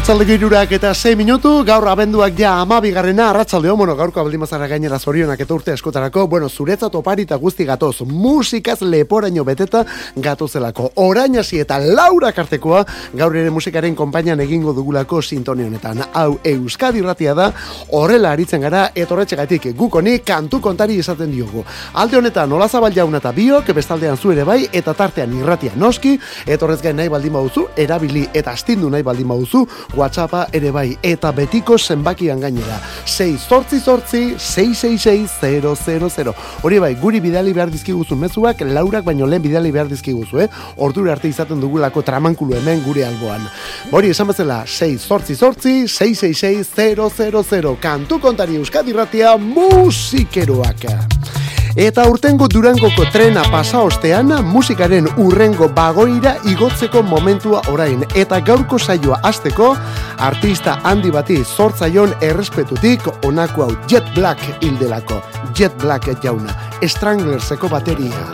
Arratxalde girurak eta 6 minutu, gaur abenduak ja amabigarrena, arratxalde homono, gaurko abaldimazara gainera zorionak eta urte eskotarako, bueno, zuretzat oparita guzti gatoz, musikaz leporaino beteta gatozelako. Orainasi eta laura kartekoa, gaur ere musikaren konpainan egingo dugulako sintonionetan. Hau Euskadi ratia da, horrela aritzen gara, etorretxegatik gukoni kantu kontari izaten diogu. Alde honetan, nola zabal jauna eta biok, bestaldean zu ere bai, eta tartean irratia noski, etorrez gain nahi baldin bauzu, erabili eta astindu nahi baldin bauzu, WhatsAppa ere bai, eta betiko zenbakian gainera. 6 zortzi zortzi, 666 Hori bai, guri bidali behar dizkiguzu mezuak, laurak baino lehen bidali behar dizkiguzu, eh? Ordura arte izaten dugulako tramankulu hemen gure alboan. Hori esan bezala, 6 zortzi zortzi, 666 Kantu kontari euskadi ratia musikeroak. Eta urtengo durangoko trena pasa ostean, musikaren urrengo bagoira igotzeko momentua orain. Eta gaurko saioa azteko, artista handi bati zortzaion errespetutik onako hau Jet Black hildelako. Jet Black jauna, Stranglerseko bateria.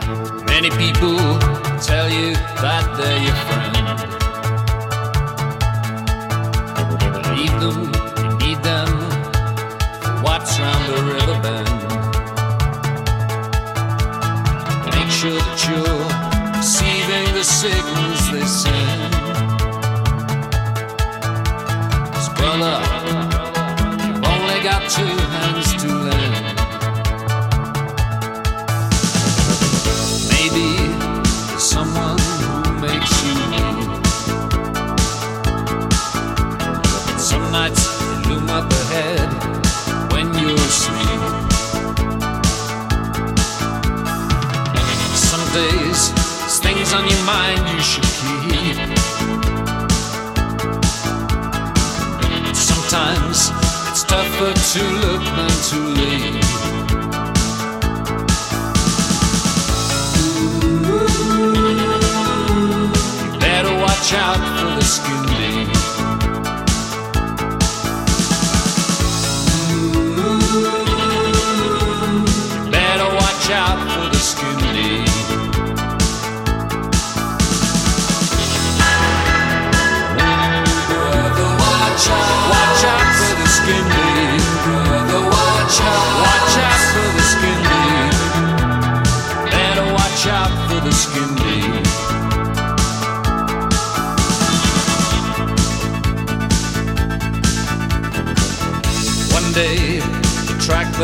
Many people tell you that they're your friend. Sure receiving the signals they send. Cause brother, only got two hands to lend. Maybe there's someone who makes you weep. Some nights they loom up ahead On your mind you should keep. Sometimes it's tougher to look than to leave. Better watch out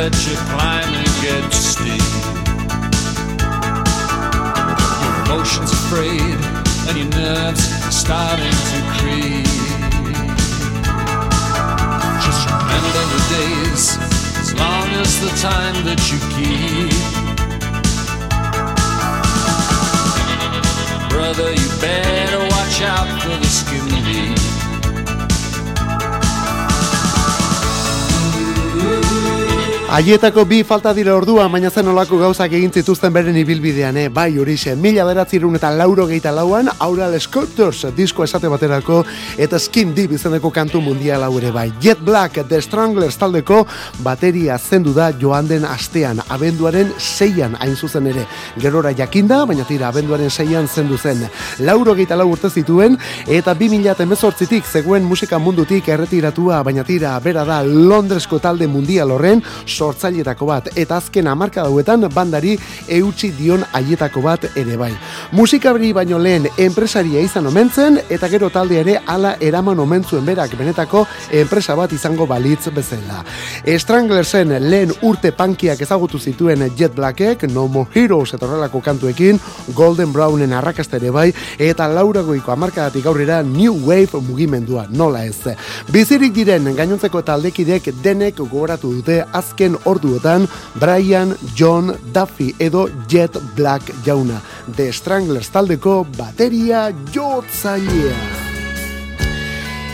that you're Aietako bi falta dira ordua, baina zen olako gauzak egin zituzten beren ibilbidean, eh? bai horixe, mila beratzirun eta lauro geita lauan, Aural Sculptors disko esate baterako, eta Skin Deep izeneko kantu mundial ere bai. Jet Black, The Stranglers taldeko, bateria zendu da joan den astean, abenduaren seian hain zuzen ere. Gerora jakinda, baina tira, abenduaren seian zendu zen. Lauro geita lau urte zituen, eta bi mila temezortzitik zegoen musika mundutik erretiratua, baina tira, bera da Londresko talde mundial horren, sortzailetako bat eta azken hamarka dauetan bandari eutxi dion haietako bat ere bai. Musikabri baino lehen enpresaria izan omentzen eta gero talde ere ala eraman omentzuen berak benetako enpresa bat izango balitz bezala. Stranglersen lehen urte pankiak ezagutu zituen Jet Blackek, No More Heroes eta horrelako kantuekin, Golden Brownen arrakasta ere bai, eta lauragoiko hamarkadatik aurrera New Wave mugimendua, nola ez. Bizirik diren gainontzeko taldekidek denek gogoratu dute azken orduotan Brian, John, Duffy edo Jet Black jauna. The Stranglers taldeko bateria jotzailea.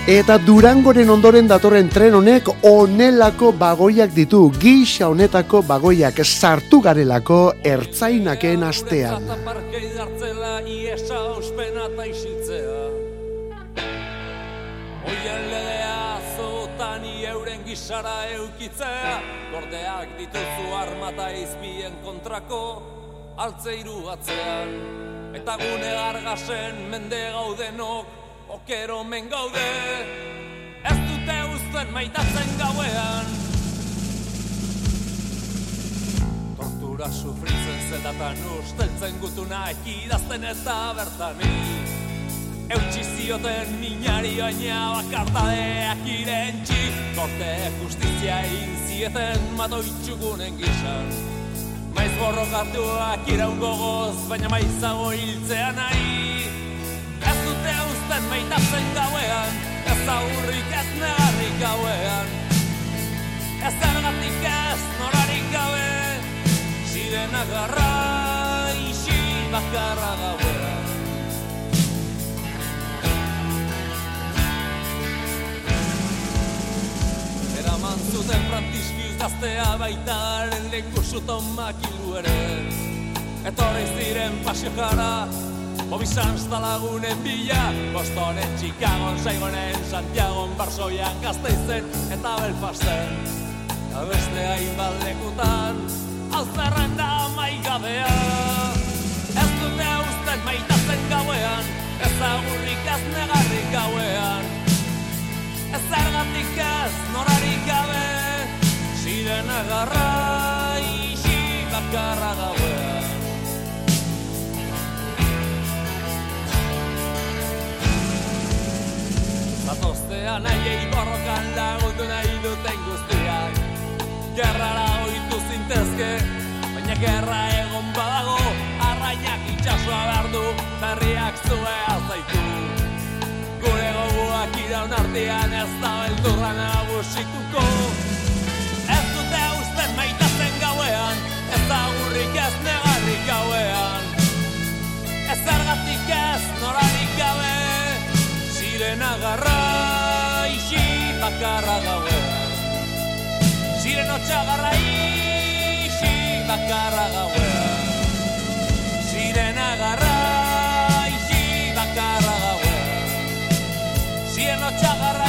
Eta Durangoren ondoren datorren tren honek onelako bagoiak ditu, gisa honetako bagoiak sartu garelako ertzainaken astean. Gisara eukitzea Gordeak dituzu armata izbien kontrako Altzeiru atzean. Eta gune argasen mende gaudenok okero men gaude. Ez dute uzten maitatzen gauean. Tortura sufritzen zelatan usteltzen gutuna ekidazten ez da bertani Eutsi zioten minari baina bakartadeak irentxi Korte justizia inzieten mato itxugunen gizan Maiz borrokatuak iraun gogoz, baina maizago hiltzea nahi. Dute usten maitatzen gauean Ez aurrik ez negarrik gauean. Ez ergatik ez norarik gabe Ziren agarra isi bakarra gauean Eraman zuten frantiskiz gaztea baitaren leku suton makilu ere Etorri ziren pasio jara Mobisan zta lagunen bila Bostonen, Chicago, Saigonen, Santiago, Barsoian, Gazteizen eta Belfasten. Abeste hain baldekutan Alzerren da maigabea Ez dute usten maitazen gauean Ez agurrik ez negarrik gauean Ez ergatik ez norarik gabe Ziren agarra isi bakarra gauean Zatoztea nahi egin borrokan lagundu nahi duten guztiak. Gerrara oitu zintezke, baina gerra egon badago Arrainak itxasua behar du, berriak zue azaitu Goguak iraun artean ez da beldurra nagusituko. Ez dute usten maitazen gauean, ez da gurrik ez negarrik gauean. Ez ergatik ez norarik gabe ziren agarra isi bakarra gauean. Ziren otxagarra isi bakarra gauean. Ziren agarra ziren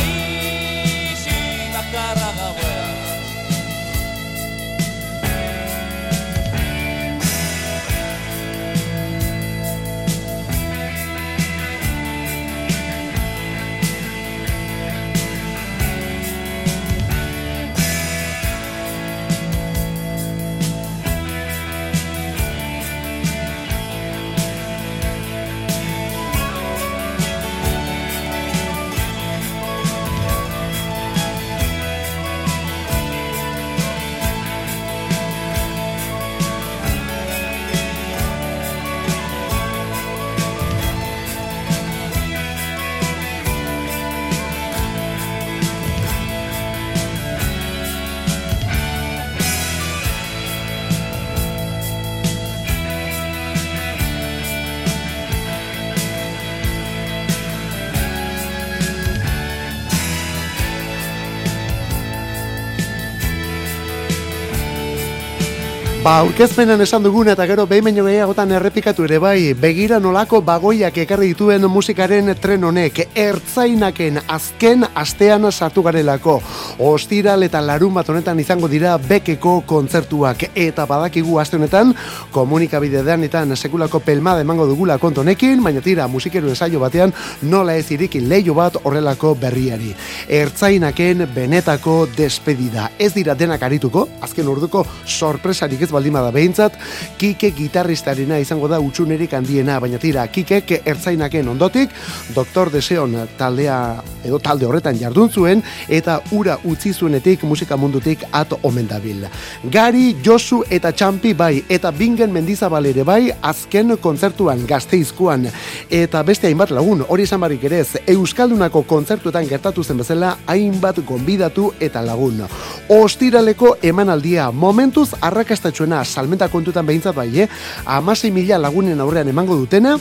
Ba, aurkezpenan esan dugun eta gero behin baino gehiagotan errepikatu ere bai, begira nolako bagoiak ekarri dituen musikaren tren honek, ertzainaken azken astean sartu garelako. Ostiral eta larun bat honetan izango dira bekeko kontzertuak eta badakigu aste honetan komunikabide deanetan sekulako pelmada emango dugula kontonekin, baina tira musikeru ensaio batean nola ez irikin leio bat horrelako berriari. Ertzainaken benetako despedida. Ez dira denak arituko, azken urduko sorpresarik ez baldima da behintzat, Kike gitarristarena izango da utxunerik handiena, baina tira, Kike ertzainaken ondotik, Doktor Deseon taldea, edo talde horretan jardun zuen, eta ura utzi zuenetik musika mundutik at omen dabil. Gari, Josu eta Txampi bai, eta Bingen Mendizabal ere bai, azken kontzertuan gazteizkuan, eta beste hainbat lagun, hori esan barik ere ez, Euskaldunako kontzertuetan gertatu zen bezala, hainbat gonbidatu eta lagun. Ostiraleko emanaldia, momentuz arrakastatxo garrantzitsuena salmenta kontutan behintzat bai, eh? Amasei mila lagunen aurrean emango dutena,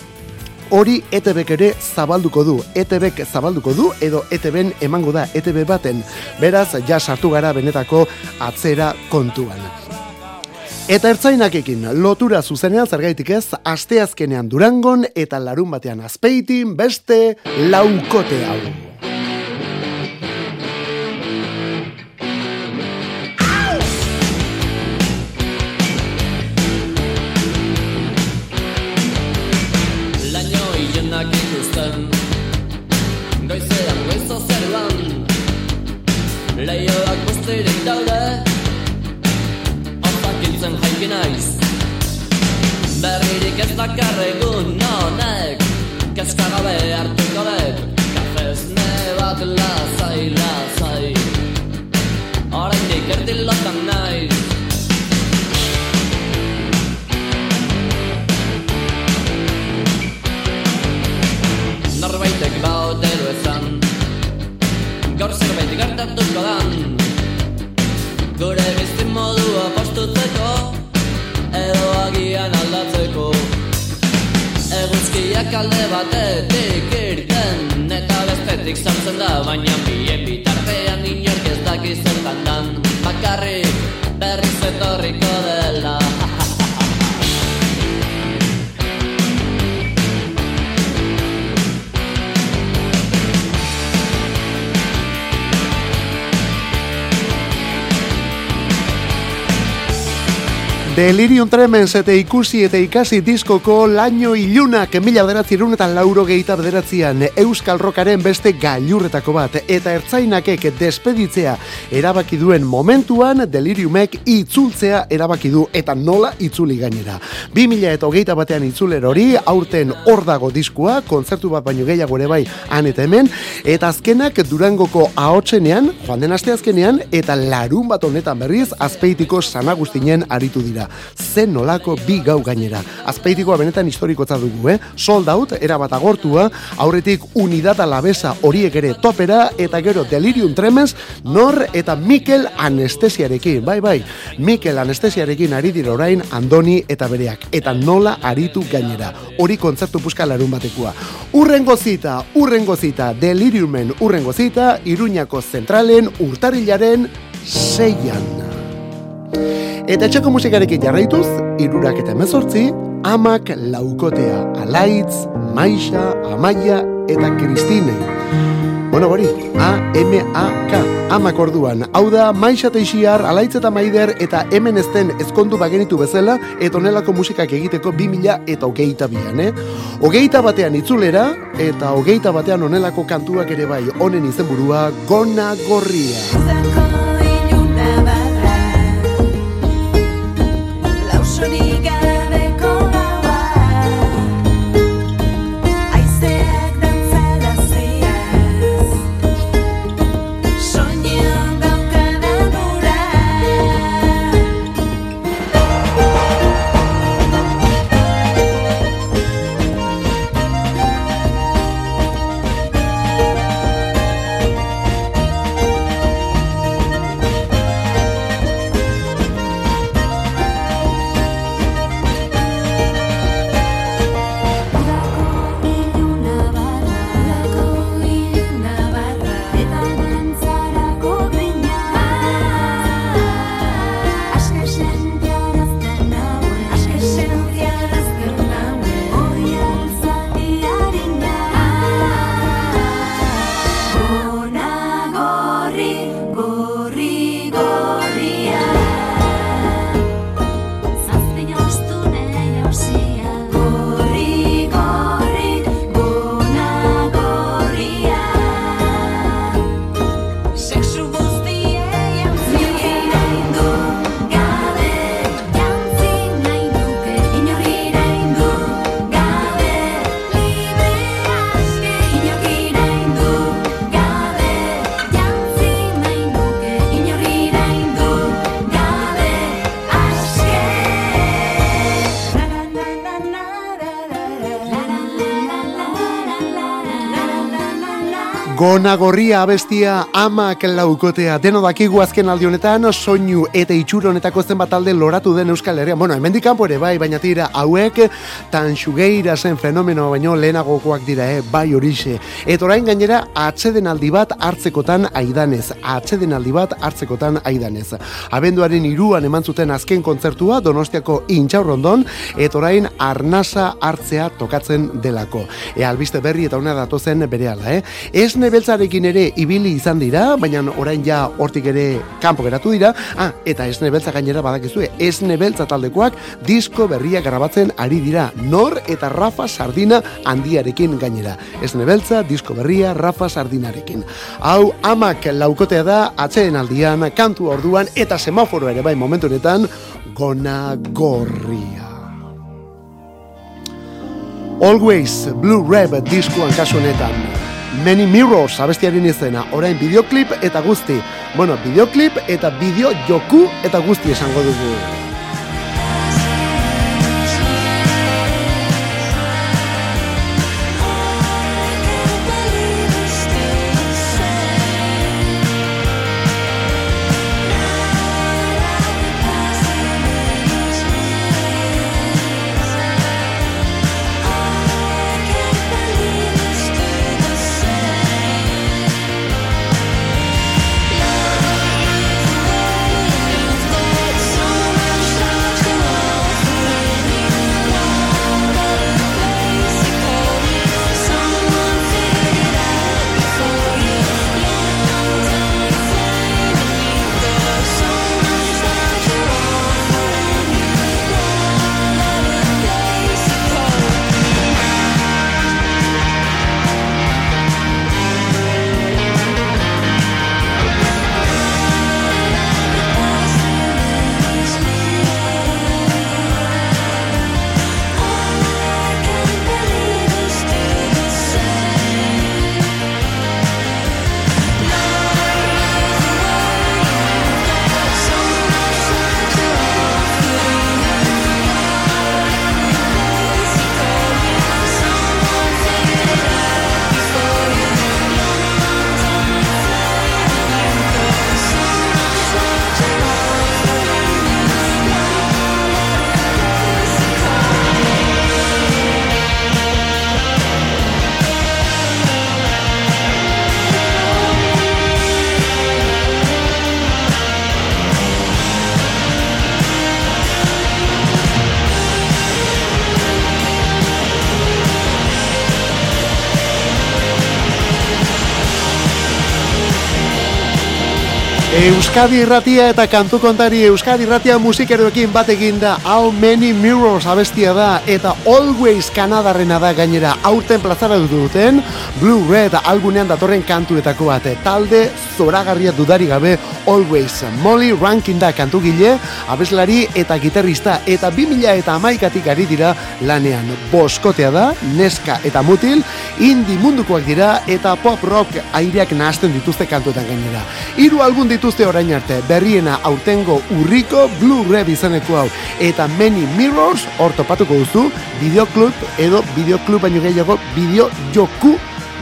hori ETBek ere zabalduko du. ETBek zabalduko du, edo ETBen emango da ETB baten. Beraz, ja sartu gara benetako atzera kontuan. Eta ertzainakekin lotura zuzenean zergaitik ez, asteazkenean durangon eta larun batean azpeitin beste laukote hau. Ez dakarregun honek Kezka gabe hartuko dek Kafesne bat lazai, lazai Horrendik erdilotan naiz Norbaitek baote du ezan Gaur zerbait gertatuko dan Gure bizti modua postutzeko Edo agian aldatzeko. Eguzkiak alde batetik irten Eta bestetik sartzen da Baina bien bitartean inork ez daki zertan dan. Bakarrik berriz etorriko dela Delirium Tremens eta ikusi eta ikasi diskoko laino ilunak mila bederatzirun eta lauro gehieta bederatzean Euskal Rokaren beste gailurretako bat. Eta ertzainakek despeditzea erabaki duen momentuan Deliriumek itzultzea erabaki du. Eta nola itzuli gainera. 2000 eta hogeita batean itzuler hori aurten hor dago diskua, kontzertu bat baino gehiago ere bai han eta hemen, eta azkenak Durangoko ahotsenean, joan den aste azkenean, eta larun bat honetan berriz azpeitiko sanagustinen aritu dira zen nolako bi gau gainera. Azpeitikoa benetan historikotza dugu, eh? Sold out, erabat agortua, aurretik unidad alabesa horiek ere topera, eta gero delirium tremens, nor eta Mikel anestesiarekin, bai, bai, Mikel anestesiarekin ari dira orain Andoni eta bereak, eta nola aritu gainera. Hori kontzertu puska larun batekua. Urrengo zita, urrengo zita, deliriumen urrengo zita, Iruñako zentralen urtarilaren seian. Eta etxeko musikarekin jarraituz, irurak eta emezortzi, amak laukotea, alaitz, maixa, amaia eta kristine. Bueno, hori, A-M-A-K, amak orduan. Hau da, maixa teixiar, alaitz eta maider, eta hemen ezten ezkondu bagenitu bezala, eta onelako musikak egiteko 2000 eta hogeita bian, eh? Hogeita batean itzulera, eta hogeita batean onelako kantuak ere bai, honen izenburua, gona gorria. Gona gorria abestia amak laukotea deno dakigu azken aldi honetan soinu eta itxuro honetako zenbat talde loratu den Euskal Herria. Bueno, hemendik kanpo ere bai, baina tira hauek tan xugeira zen fenomeno baino lehenagokoak dira, eh? bai horixe. Eta orain gainera atsedenaldi bat hartzekotan aidanez, atsedenaldi bat hartzekotan aidanez. Abenduaren iruan eman zuten azken kontzertua Donostiako intxaurrondon, eta orain arnasa hartzea tokatzen delako. E albiste berri eta hona datozen berehala, eh? Esne beltzarekin ere ibili izan dira, baina orain ja hortik ere kanpo geratu dira. Ah, eta esne beltza gainera badakizue, esne beltza taldekoak disko berria grabatzen ari dira. Nor eta Rafa Sardina handiarekin gainera. Esne beltza, disko berria Rafa Sardinarekin. Hau amak laukotea da atzeen aldian, kantu orduan eta semaforo ere bai momentu honetan gona gorria. Always Blue Rap diskuan kasu honetan. Many Mirrors abestiaren izena, orain videoclip eta guzti. Bueno, videoclip eta bideo joku eta guzti esango dugu. Euskadi irratia eta kantu kontari Euskadi irratia musikeroekin bat eginda. How Many Mirrors abestia da eta Always Kanadarrena da gainera. Aurten plazara duten Blue Red albunean datorren kantuetako bat. Talde zoragarria dudari gabe Always. Molly Rankin da kantu gile abeslari eta gitarrista eta 2000 eta amaikatik ari dira lanean. Boskotea da, neska eta mutil indi mundukoak dira eta pop rock aireak nahasten dituzte kantuetan gainera. Hiru album dituzte orain arte berriena aurtengo urriko Blue Red izeneko hau. Eta Many Mirrors hor topatuko duzu videoclub edo videoclub baino gehiago bideo joku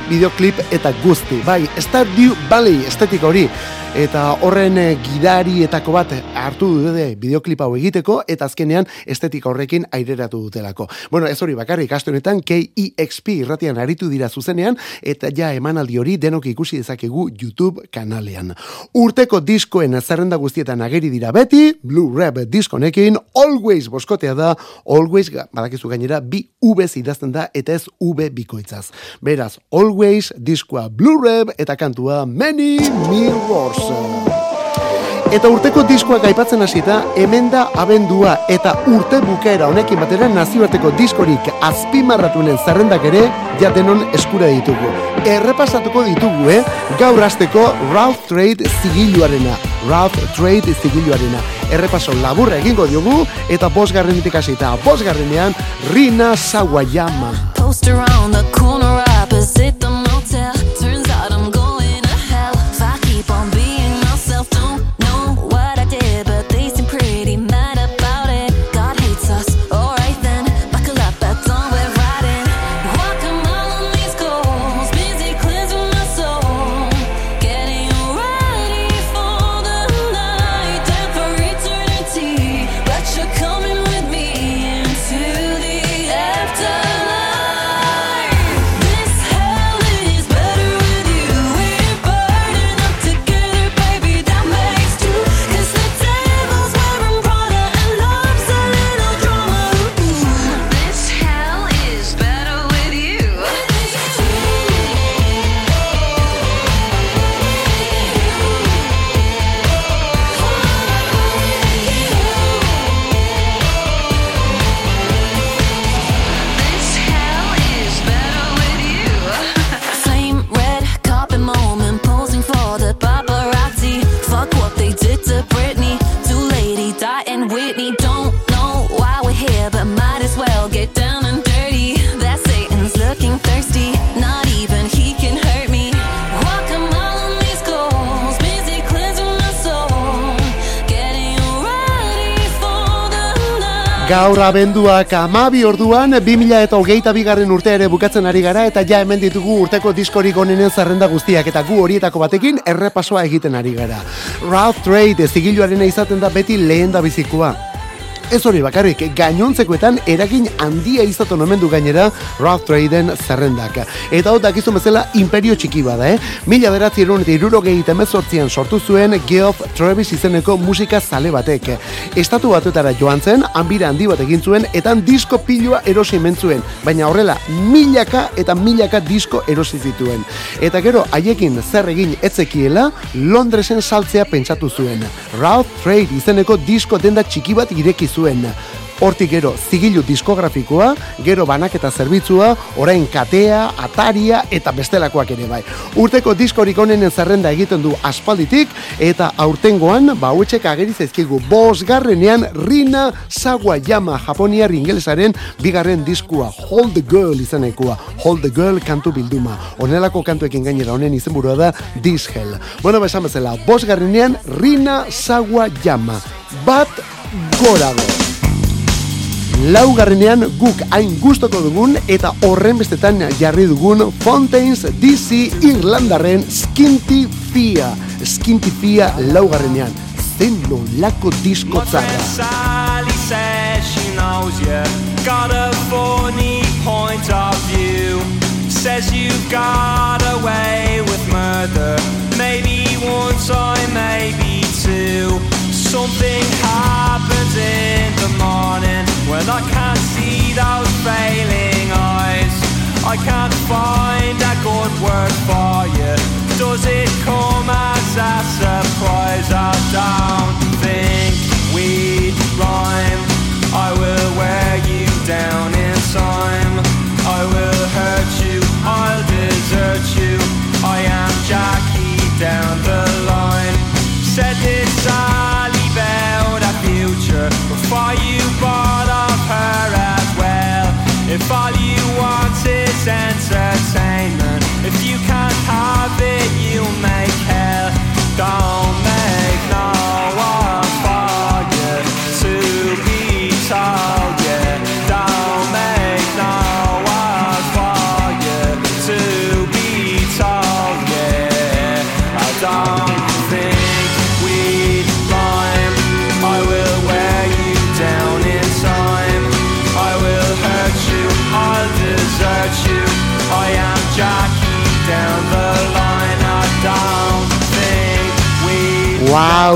videoclip eta guzti. Bai, Stardew Valley estetika hori eta horren eh, gidarietako bat hartu dute bideoklip hau egiteko eta azkenean estetika horrekin aireratu dutelako. Bueno, ez hori bakarrik aste honetan KEXP irratian aritu dira zuzenean eta ja emanaldi hori denok ikusi dezakegu YouTube kanalean. Urteko diskoen zerrenda guztietan ageri dira beti, Blue Rap diskonekin, Always boskotea da, Always, badakizu gainera, bi V idazten da eta ez V bikoitzaz. Beraz, Always diskoa Blue Rap eta kantua Many Mirrors. Eta urteko diskoak aipatzen hasita, hemen da abendua eta urte bukaera honekin batera nazioarteko diskorik azpimarratunen zerrendak ere jatenon eskura ditugu. Errepasatuko ditugu, eh? Gaur hasteko Ralph Trade zigiluarena. Ralph Trade zigiluarena. Errepaso laburra egingo diogu eta bosgarrenetik hasita. Bosgarrenean Rina Sawayama. Post around the corner opposite the Gaur abenduak amabi orduan, 2000 eta hogeita bigarren urte ere bukatzen ari gara, eta ja hemen ditugu urteko diskorik onenen zerrenda guztiak, eta gu horietako batekin errepasoa egiten ari gara. Ralph Trade zigiluarena izaten da beti lehen da bizikoa. Ez hori bakarrik, gainontzekoetan eragin handia izaten omen du gainera Ralph Tradeen zerrendak. Eta hau dakizu bezala imperio txiki bada, eh? Mila beratzi erun eta irurogei temezortzian sortu zuen Geoff Travis izeneko musika zale batek. Estatu batuetara joan zen, hanbira handi bat egin zuen, eta disko pilua erosi zuen. Baina horrela, milaka eta milaka disko erosi zituen. Eta gero, haiekin zer egin etzekiela, Londresen saltzea pentsatu zuen. Ralph Trade izeneko disko denda txiki bat ireki zuen. Hortik gero zigilu diskografikoa, gero banaketa zerbitzua, orain katea, ataria eta bestelakoak ere bai. Urteko diskorik onenen zerrenda egiten du aspalditik eta aurtengoan ba hauetsek ageri zaizkigu bosgarrenean Rina Sawayama Japoniar ingelesaren bigarren diskua Hold the Girl izanekoa Hold the Girl kantu bilduma. Honelako kantuekin gainera honen izenburua da This Hell. Bueno, ba, esan bezala, bosgarrenean Rina Sawayama. Bat gorago. Laugarrenean guk hain gustoko dugun eta horren bestetan jarri dugun Fontaines DC Irlandarren Skinty Fia. Skinty Fia laugarrenean. Zen nolako disko you got a funny point of view. Says you got away with murder. Maybe one time, maybe two. Something happens in the morning when I can't see those failing eyes. I can't find a good word for you. Does it come as a surprise? I don't think we'd rhyme. I will wear you down in time. I will hurt you. I'll desert you. I am Jackie down the line. Said this Sally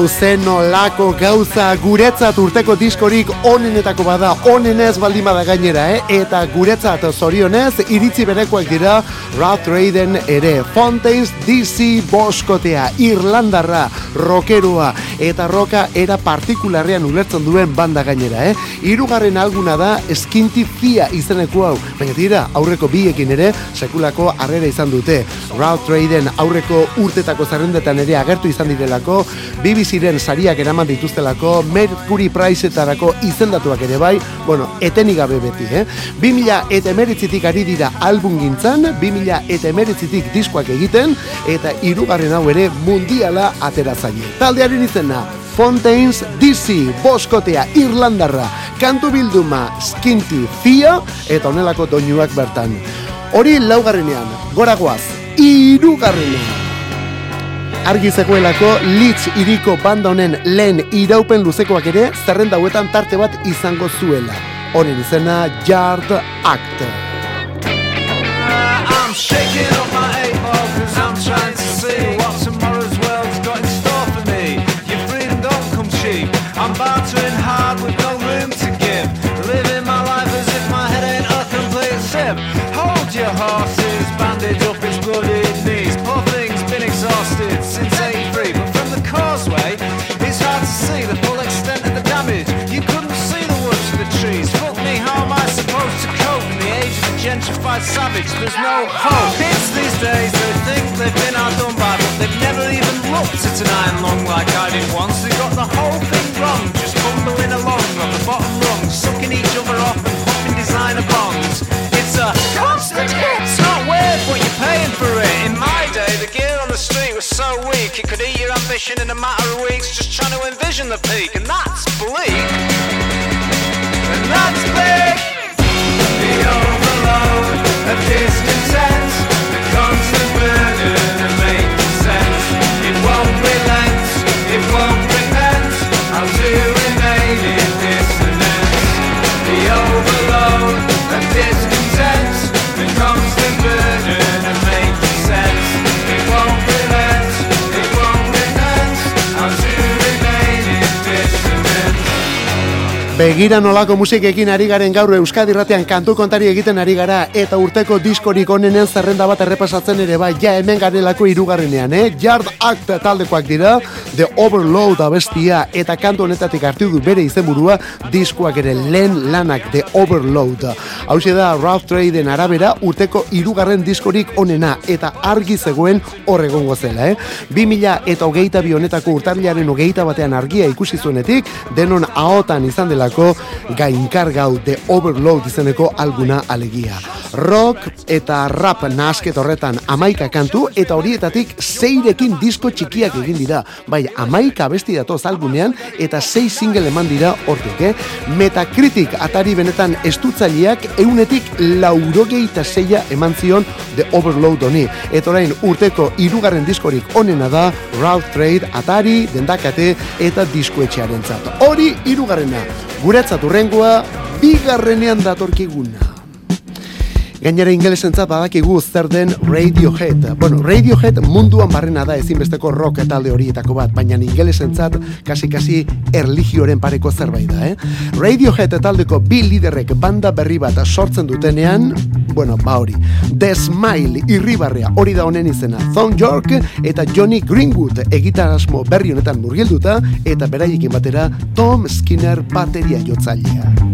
Wow, zen nolako gauza guretzat urteko diskorik onenetako bada, onenez baldin bada gainera, eh? Eta guretzat zorionez, iritzi berekoak dira Ralph Traden ere, Fontaines DC Boskotea, Irlandarra, rokerua, eta roka era partikularrean ulertzen duen banda gainera, eh? Hirugarren alguna da Skinty Fia izeneko hau, baina tira, aurreko biekin ere, sekulako harrera izan dute. Ralph Traden aurreko urtetako zerrendetan ere agertu izan direlako, BBCren sariak eraman dituztelako, Mercury Prizeetarako izendatuak ere bai, bueno, etenik gabe beti, eh? 2000 eta emeritzitik ari dira album gintzan, 2000 eta emeritzitik diskoak egiten, eta hirugarren hau ere mundiala atera zaie. Taldearen izena, Fontaines DC, Boskotea, Irlandarra, kantu bilduma, Skinty, Fia, eta honelako doinuak bertan. Hori laugarrenean, goragoaz, irugarrenean. Argi zegoelako Leeds iriko banda honen lehen iraupen luzekoak ere zerrenda hauetan tarte bat izango zuela. Honen izena Yard Act. I'm by savage, there's no hope. Kids these days, they think they've been outdone by, but they've never even looked at an iron long like I did once. They got the whole thing wrong, just bumbling along on the bottom rung, sucking each other off and popping designer bonds. It's a constant hit. It's not worth what you're paying for it. In my day, the gear on the street was so weak, it could eat your ambition in a matter of weeks, just trying to envision the peak, and that's bleak. And that's bleak. Begira nolako musikekin ari garen gaur Euskadi Ratean kantu kontari egiten ari gara eta urteko diskorik onenen zerrenda bat errepasatzen ere bai ja hemen garelako hirugarrenean, eh? Yard Act taldekoak dira, The Overload abestia eta kantu honetatik hartu du bere izenburua diskoak ere lehen lanak The Overload. Hau da Ralph Traden arabera urteko hirugarren diskorik onena eta argi zegoen hor egongo zela, eh? 2000 eta hogeita bi honetako urtarrilaren hogeita batean argia ikusi zuenetik, denon ahotan izan delako gainkar gau The Overload izeneko alguna alegia. Rock eta rap nasket horretan amaika kantu eta horietatik zeirekin disko txikiak egin dira. Bai, amaika abesti datoz algunean eta sei single eman dira hortik, eh? Metacritic atari benetan estutzaileak eunetik laurogeita zeia eman zion The Overload honi. Eta orain urteko hirugarren diskorik onena da Ralph Trade atari, dendakate eta diskoetxearentzat. Hori hirugarrena. Guretzat urrengoa bigarrenean datorkiguna. Gainera ingelesentzat badakigu zer den Radiohead. Bueno, Radiohead munduan barrena da ezinbesteko rock talde horietako bat, baina ingelesentzat kasi-kasi erligioren pareko zerbait da, eh? Radiohead taldeko bi liderrek banda berri bat sortzen dutenean, bueno, ba hori. The Smile irribarrea hori da honen izena. Thom York eta Johnny Greenwood egitarasmo berri honetan murgilduta eta beraiekin batera Tom Skinner bateria jotzailea.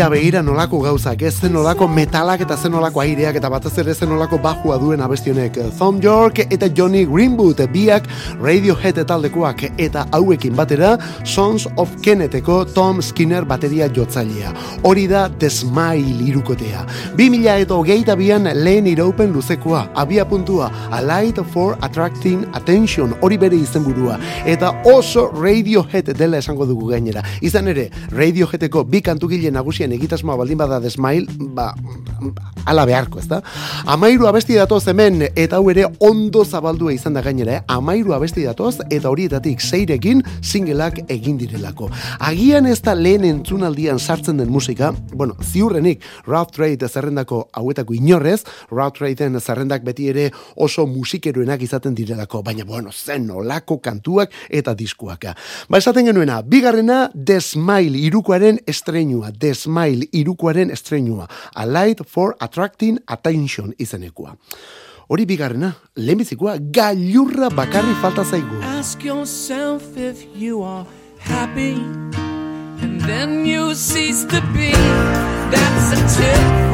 Begira, begira nolako gauzak, ez zen nolako metalak eta zen nolako aireak eta batez ere zen nolako bajua duen abestionek. Thom York eta Johnny Greenwood biak Radiohead taldekoak eta hauekin batera Sons of Kennetheko Tom Skinner bateria jotzailea. Hori da The Smile irukotea. 2000 eta hogeita bian lehen iraupen luzekoa, abia puntua, A Light for Attracting Attention, hori bere izenburua. Eta oso Radiohead dela esango dugu gainera. Izan ere, Radioheadeko bi kantugile nagusien Beraien egitasmoa baldin bada desmail, ba, ala beharko, ez da? Amairu abesti datoz hemen, eta hau ere ondo zabaldua izan da gainera, eh? Amairu abesti datoz, eta horietatik zeirekin singleak egin direlako. Agian ez da lehen entzunaldian sartzen den musika, bueno, ziurrenik, Rough Trade zerrendako hauetako inorrez, Rough Tradeen zerrendak beti ere oso musikeroenak izaten direlako, baina bueno, zen olako kantuak eta diskuak. Ba, esaten genuena, bigarrena, The Smile irukoaren estreinua, The Smile irukoaren estreinua, A Light for Attracting Attention izenekua. Hori bigarrena, lehenbizikoa, gailurra bakarri falta zaigu. Ask yourself if you are happy, and then you cease to be. That's a tip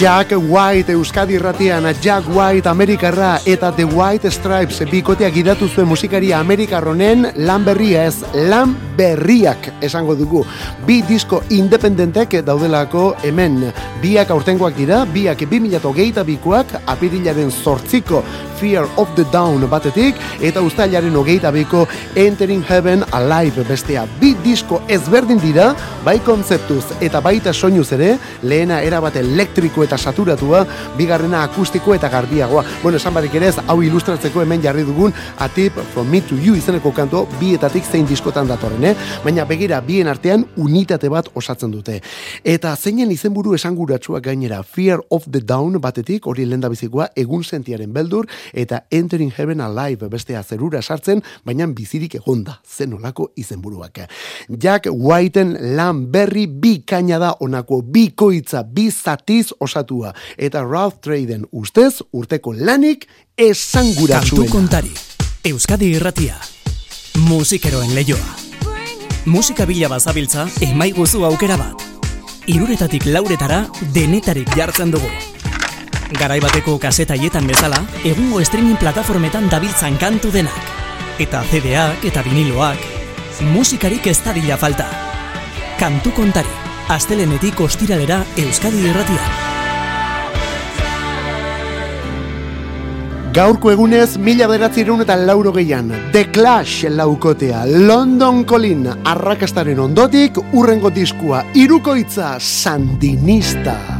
Jack White Euskadi irratian, Jack White Amerikarra eta The White Stripes bikoteak idatu zuen musikaria Amerikarronen lan berria ez, lan berriak esango dugu. Bi disko independentek daudelako hemen. Biak aurtengoak dira, biak 2008 bikoak apirilaren zortziko Fear of the Down batetik eta ustailaren hogeita biko Entering Heaven Alive bestea. Bi disko ezberdin dira, bai kontzeptuz eta baita soinuz ere, lehena erabat elektriko eta saturatua, bigarrena akustiko eta garbiagoa. Bueno, esan barik ere ez, hau ilustratzeko hemen jarri dugun A Tip From Me To You izeneko kanto bietatik zein diskotan datorren, eh? Baina begira, bien artean unitate bat osatzen dute. Eta zeinen izenburu esanguratsuak gainera, Fear of the Down batetik, hori lenda bizikoa, egun sentiaren beldur, eta Entering Heaven Alive bestea zerura sartzen, baina bizirik egonda, zen olako izenburuak. Jack Whiteen lan berri bi kaina da onako bikoitza, bi zatiz osatua, eta Ralph Traden ustez urteko lanik Kantu esanguratsuena. kontari. Euskadi irratia. Musikeroen leioa. Musika bila bazabiltza, emaiguzu aukera bat. Iruretatik lauretara, denetarik jartzen dugu. Garai bateko kasetaietan bezala, egungo streaming plataformetan dabiltzan kantu denak. Eta CD-ak eta viniloak. Musikarik ez dadila falta. Kantu kontari. Astelenetik ostiralera Euskadi irratia. Gaurko egunez, mila bederatzireun eta lauro gehian, The Clash laukotea, London Colin, arrakastaren ondotik, urrengo diskua, irukoitza, sandinista.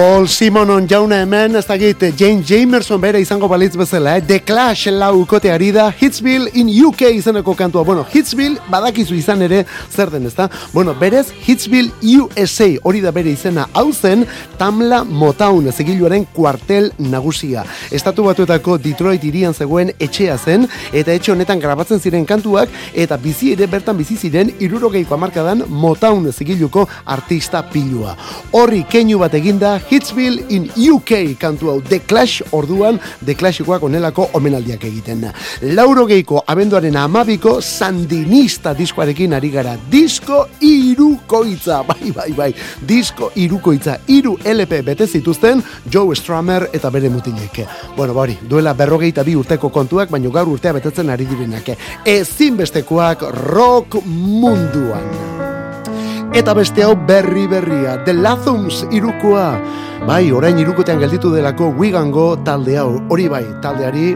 Paul Simonon jauna hemen, ez dakit Jane Jamerson bere izango balitz bezala, eh? The Clash laukote ari da Hitsville in UK izeneko kantua. Bueno, Hitsville badakizu izan ere zer den, ezta? Bueno, berez Hitsville USA hori da bere izena hau zen Tamla Motown zigiluaren kuartel nagusia. Estatu batuetako Detroit irian zegoen etxea zen, eta etxe honetan grabatzen ziren kantuak, eta bizi ere bertan bizi ziren irurogeiko amarkadan Motown zigiluko artista pilua. Horri keinu bat eginda Hitsville in UK kantu hau The Clash orduan The Clashikoak onelako omenaldiak egiten. Laurogeiko abenduaren amabiko sandinista diskoarekin ari gara. Disko irukoitza, bai, bai, bai, disko irukoitza, iru LP bete zituzten Joe Strummer eta bere mutilek. Bueno, bari, duela berrogeita bi urteko kontuak, baino gaur urtea betetzen ari direnak. Ezinbestekoak rock munduan. Eta beste hau berri berria, The Lathums irukoa. Bai, orain irukotean gelditu delako Wigango talde hau. Hori bai, taldeari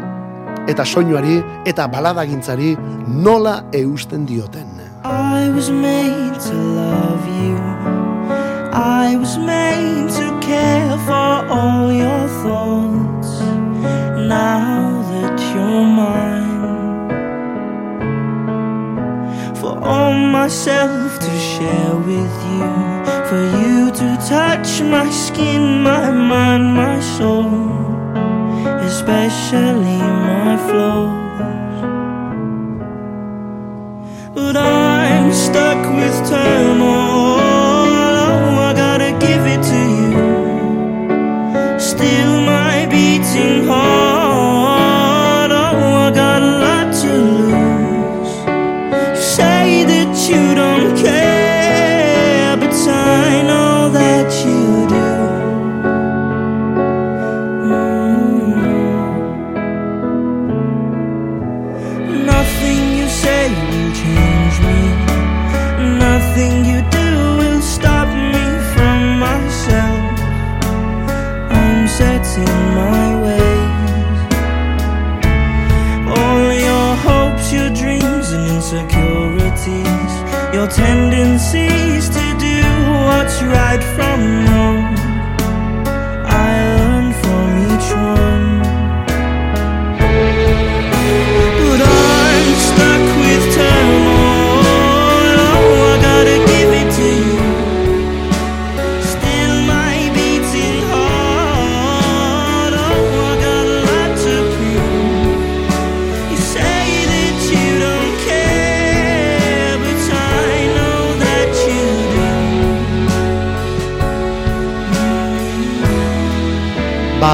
eta soinuari eta baladagintzari nola eusten dioten. I was made to love you. I was made to care for all your thoughts. Now that you're mine, for all myself to share with you, for you to touch my skin, my mind, my soul, especially my flaws. But I'm stuck with turmoil.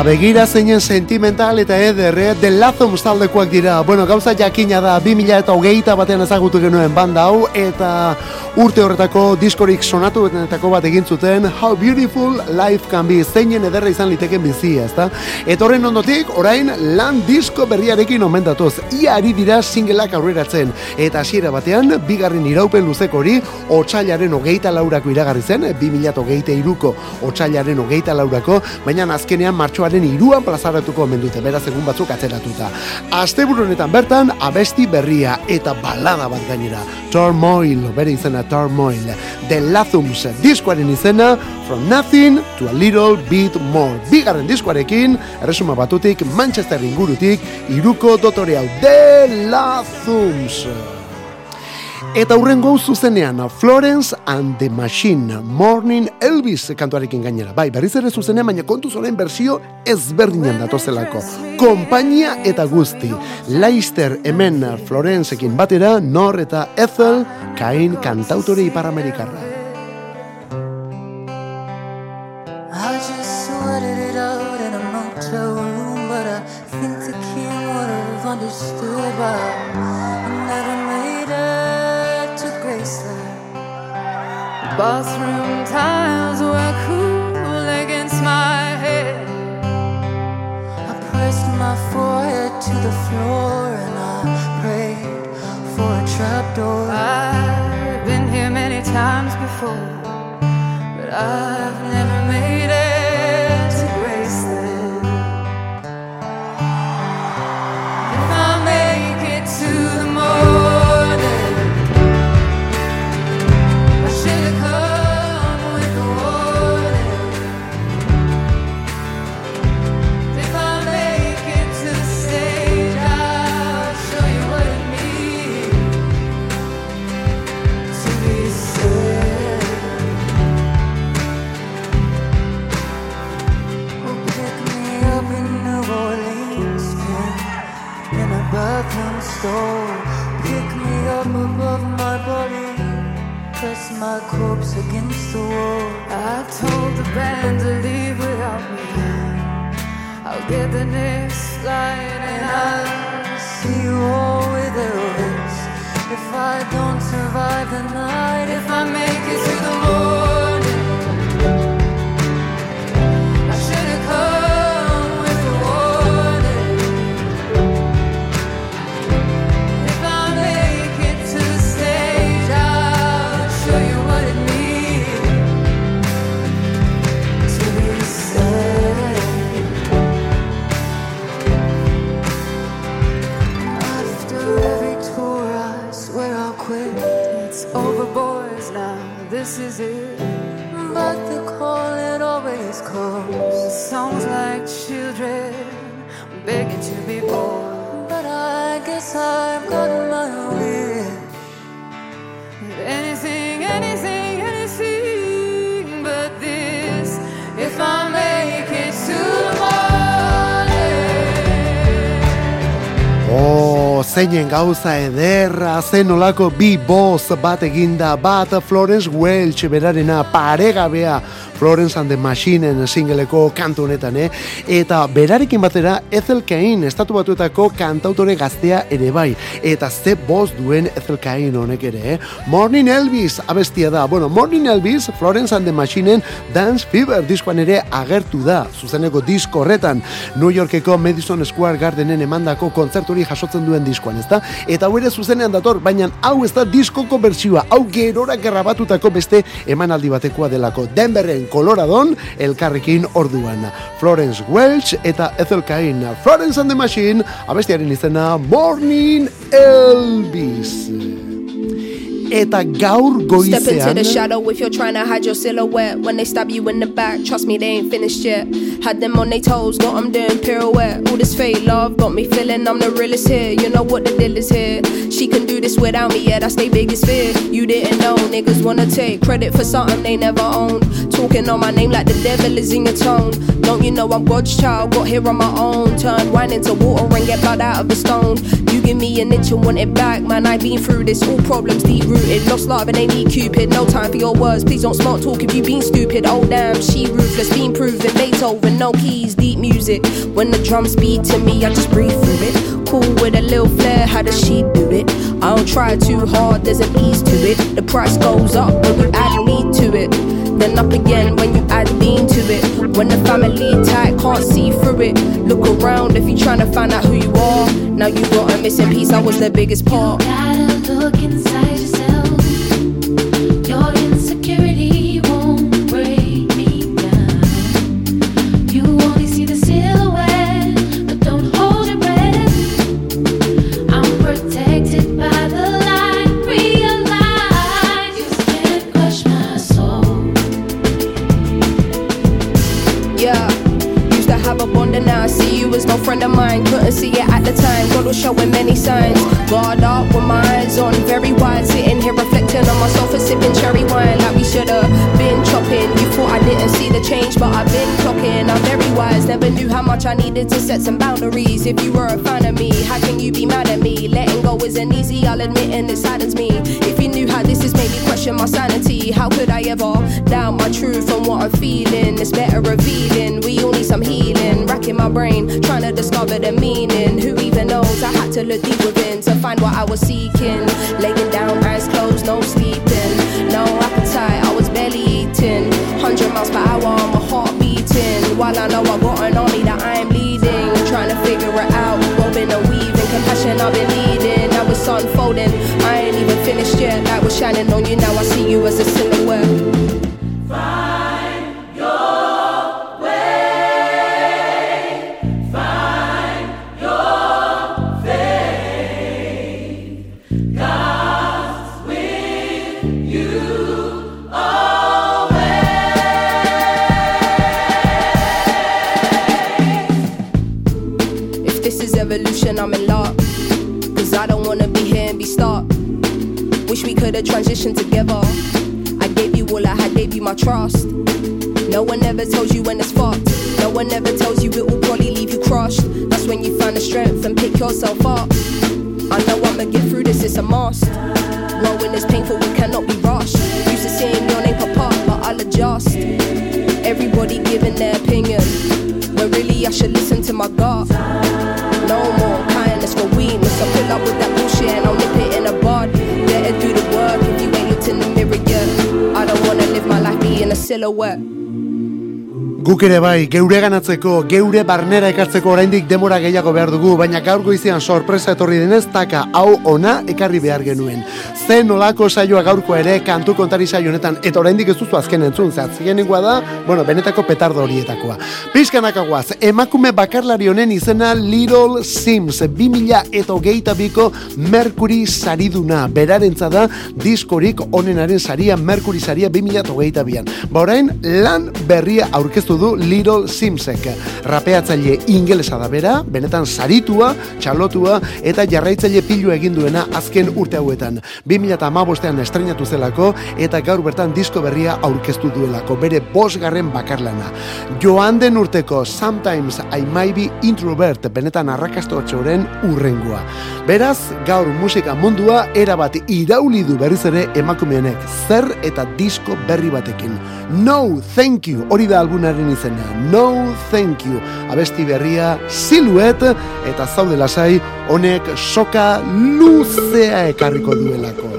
Ba, begira zeinen sentimental eta ederre, The Lathums taldekoak dira. Bueno, gauza jakina da, 2000 eta hogeita batean ezagutu genuen banda hau, eta urte horretako diskorik sonatuetako bat egin zuten, How Beautiful Life Can Be, zeinen ederra izan liteken bizia, ezta? Eta horren ondotik, orain lan disko berriarekin omendatuz, ia ari dira singleak aurreratzen, eta hasiera batean, bigarren iraupen luzeko hori, otxailaren hogeita laurako iragarri zen, 2000 eta hogeita iruko otxailaren hogeita laurako, baina azkenean martxoaren iruan plazaratuko omen dute, beraz egun batzuk atzeratuta. Asteburu honetan bertan, abesti berria eta balada bat gainera. Turmoil, bere izena Turmoil. The Lathums diskoaren izena, From Nothing to a Little Bit More. Bigarren diskoarekin, erresuma batutik, Manchester ingurutik, iruko dotore hau, The Lathums. Eta hurrengo zuzenean, Florence and the Machine, Morning Elvis kantuarekin gainera. Bai, berriz ere zuzenean, baina kontu zoren bersio ezberdinan datozelako. Kompainia eta guzti. Leister hemen Florenceekin batera, Nor eta Ethel, kain kantautore iparamerikarra. Bathroom tiles were cool against my head. I pressed my forehead to the floor and I prayed for a trapdoor. I've been here many times before. But I've against the wall. I told the band to leave without me. I'll get the next flight and I'll see you all with the Elvis. If I don't survive the night, if I make it to the morning, this is it. But the call it always comes. Songs like children begging to be born. But I guess I've gotten zeinen gauza ederra, zen olako bi boz bat eginda, bat Florence Welch berarena paregabea Florence and the Machineen singeleko kantu honetan, eh? Eta berarekin batera Ethel Cain, estatu batuetako kantautore gaztea ere bai. Eta ze boz duen Ethel Cain honek ere, eh? Morning Elvis abestia da. Bueno, Morning Elvis, Florence and the Machineen Dance Fever diskoan ere agertu da. Zuzeneko disko horretan, New Yorkeko Madison Square Gardenen emandako kontzerturi jasotzen duen diskoan, ezta? Eta hau ere zuzenean dator, baina hau ez da diskoko bertsioa, hau gerora grabatutako beste emanaldi batekoa delako. Denverren Coloradon elkarrekin orduan. Florence Welch eta Ethel Cain. Florence and the Machine, abestiaren izena Morning Elvis. Eta gaur Step into the shadow if you're trying to hide your silhouette. When they stab you in the back, trust me, they ain't finished yet. Had them on their toes, got them doing pirouette. All this fake love got me feeling I'm the realest here. You know what the deal is here. She can do this without me, yeah, that's their biggest fear. You didn't know, niggas wanna take credit for something they never owned. Talking on my name like the devil is in your tone. Don't you know I'm God's child, got here on my own. Turn wine into water and get blood out of a stone. You give me an inch and want it back, man. I've been through this, all problems deep rooted. Lost love and they need Cupid. No time for your words, please don't smart talk if you been stupid. Oh damn, she ruthless, been proven. Beethoven, no keys, deep music. When the drums beat to me, I just breathe through it. Cool with a little flair, how does she do it? I don't try too hard, there's an ease to it. The price goes up when you add me to it. Then up again when you add Dean to it. When the family tight, can't see through it. Look around if you're trying to find out who you are. Now you got a missing piece, I was the biggest part. You Gotta look inside but I've been clocking. I'm very wise, never knew how much I needed to set some boundaries. If you were a fan of me, how can you be mad at me? Letting go isn't easy, I'll admit, and it saddens me. If you knew how this has made me question my sanity, how could I ever doubt my truth and what I'm feeling? It's better revealing. We all need some healing. Racking my brain, trying to discover the meaning. Who even knows? I had to look deep within to find what I was seeking. Laying down, eyes closed, no sleeping, no appetite. I was barely eating. Hundred miles per hour, shining on you. Now I see you as a silhouette. No one ever tells you when it's fucked. No one ever tells you it will probably leave you crushed. That's when you find the strength and pick yourself up. I know I'ma get through this, it's a must. Growing is painful, we cannot be rushed. Used to seeing your lost. Everybody giving their opinion. When really I should listen to my gut. No more kindness for weakness. I pull up with that bullshit and I'll nip it in a bud. Better do the work if you ain't looked in the mirror yet. I don't wanna live my life being a silhouette. Guk ere bai, geure ganatzeko, geure barnera ekartzeko oraindik demora gehiago behar dugu, baina gaur goizean sorpresa etorri denez, taka hau ona ekarri behar genuen. Zen nolako saioa gaurko ere kantu kontari saio honetan, eta oraindik ez duzu azken entzun, zatzien da, bueno, benetako petardo horietakoa. Pizkanakagoaz, emakume bakarlari honen izena Little Sims, 2000 eta hogeita biko Mercury sariduna, berarentza da diskorik onenaren saria, Mercury saria 2000 eta bian. Ba orain, lan berria aurkeztu du Little Simsek. Rapeatzaile ingelesa da bera, benetan saritua, txalotua eta jarraitzaile pilu egin duena azken urte hauetan. 2015ean estrenatu zelako eta gaur bertan disko berria aurkeztu duelako, bere bosgarren bakarlana. Joan den urteko Sometimes I Might Be Introvert benetan arrakastotxoren urrengoa. Beraz, gaur musika mundua erabat irauli du berriz ere emakumeenek zer eta disko berri batekin. No, thank you, hori da albunaren izena. No, thank you. Abesti berria, Silhouette eta zaude lasai, honek soka luzea ekarriko duelako.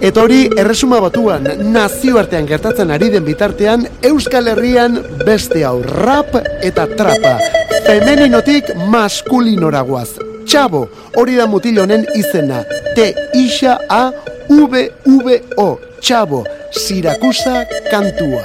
Eta hori erresuma batuan nazioartean gertatzen ari den bitartean Euskal Herrian beste hau rap eta trapa. Femeninotik maskulinoragoaz Txabo, hori da mutil honen izena. T isa A V V O Txabo, Sirakusa kantua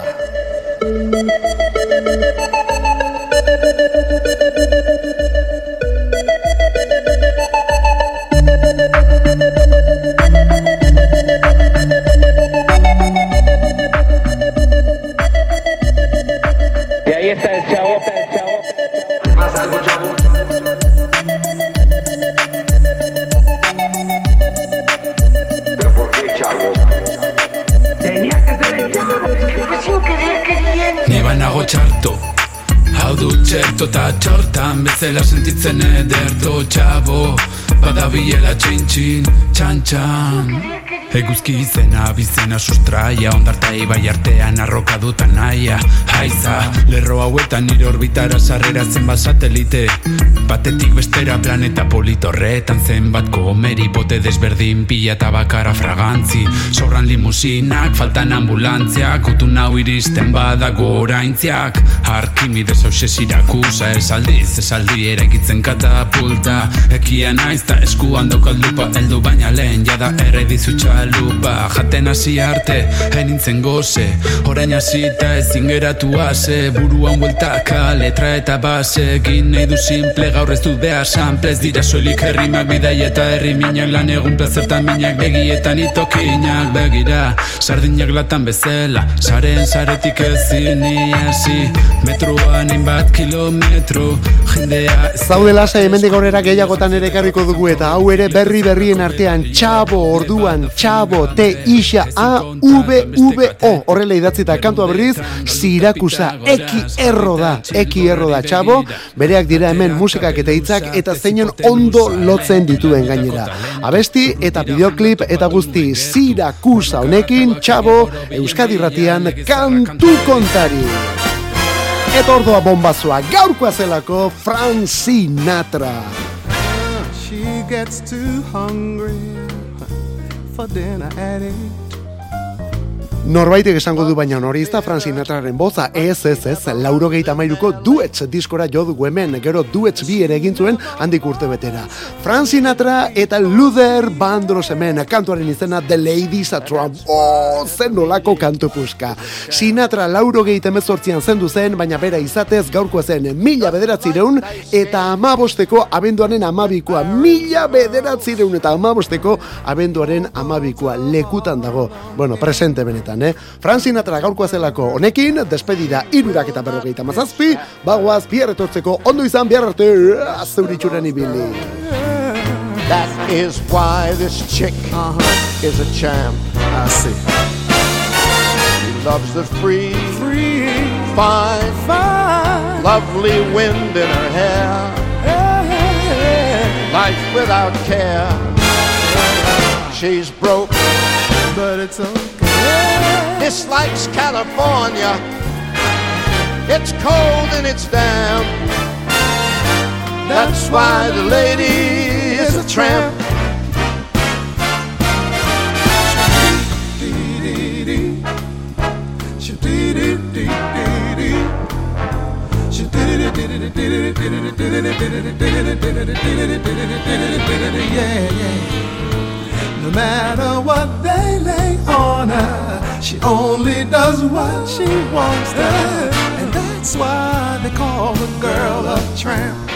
Ni banago txarto. Hau du txerto eta txortan Bezala sentitzen ederto txabo. Badabilela txin-txin, txan-txan Eguzki izena, bizena sustraia Ondarta ibai artean arroka dutan naia. Haiza, lerro hauetan nire orbitara sarrera zenbat satelite. Batetik bestera planeta politorretan zenbat komeri Bote desberdin pila eta bakara fragantzi. Sobran limusinak, faltan ambulantziak Utun hau iristen badago oraintziak. Arkimedes hause sirakusa esaldiz Esaldi eraikitzen katapulta. Ekia naiz ta eskuan daukat lupa Eldu baina lehen jada erredizu txalupa Jaten hasi arte, enintzen goze. Orain hasita ezin geratu ase Buruan bueltaka, letra eta base. Egin nahi du simple gaur ez dut behar sample Ez dira soilik herrimak bidai eta herri minak Lan egun plazertan minak begietan itokinak. Begira, sardinak latan bezala Saren saretik ezin iasi. Metroan hainbat kilometro Jendea Zaude lasai hemendik aurrera gehiagotan ere ekarriko dugu eta hau ere berri berrien artean. Txabo orduan txabo T isa A V V O. Horrela idatzita kantua berriz Sirakusa eki erro da eki erro da txabo bereak dira hemen musikak eta hitzak eta zeinen ondo lotzen dituen gainera. Abesti eta bideoklip eta guzti Sirakusa honekin txabo Euskadi ratian kantu kontari. Eta ordoa bombazua gaurkoa zelako Frank Sinatra. She gets too hungry for dinner at. Norbaitek esango du baina hori ez da Frank Sinatraren boza, ez ez ez, lauro gehi tamairuko duets diskora jo dugu hemen, gero duets bi ere egin zuen handik urte betera. Frank Sinatra eta Luther Vandross hemen, kantuaren izena The Ladies at Trump, oh, zen nolako kantu puska. Sinatra lauro gehi temezortzian zendu zen, baina bera izatez gaurkoa zen mila bederatzireun eta amabosteko abenduaren amabikoa, mila bederatzireun eta amabosteko abenduaren amabikoa, lekutan dago, bueno, presente benetan, eh? Frank Sinatra gaurkoa zelako honekin, despedida irurak eta berrogeita mazazpi, bagoaz biarretortzeko ondo izan bihar arte, zeuritxuren ibili. That is why this chick is a champ. I see. She loves the free, free, fine, fine, lovely wind in her hair. Life without care. She's broke, but it's okay. Dislikes California. It's cold and it's damp. That's why the lady is a tramp. Yeah, yeah. No matter what they lay on her, she only does what she wants to. And that's why they call the girl a tramp.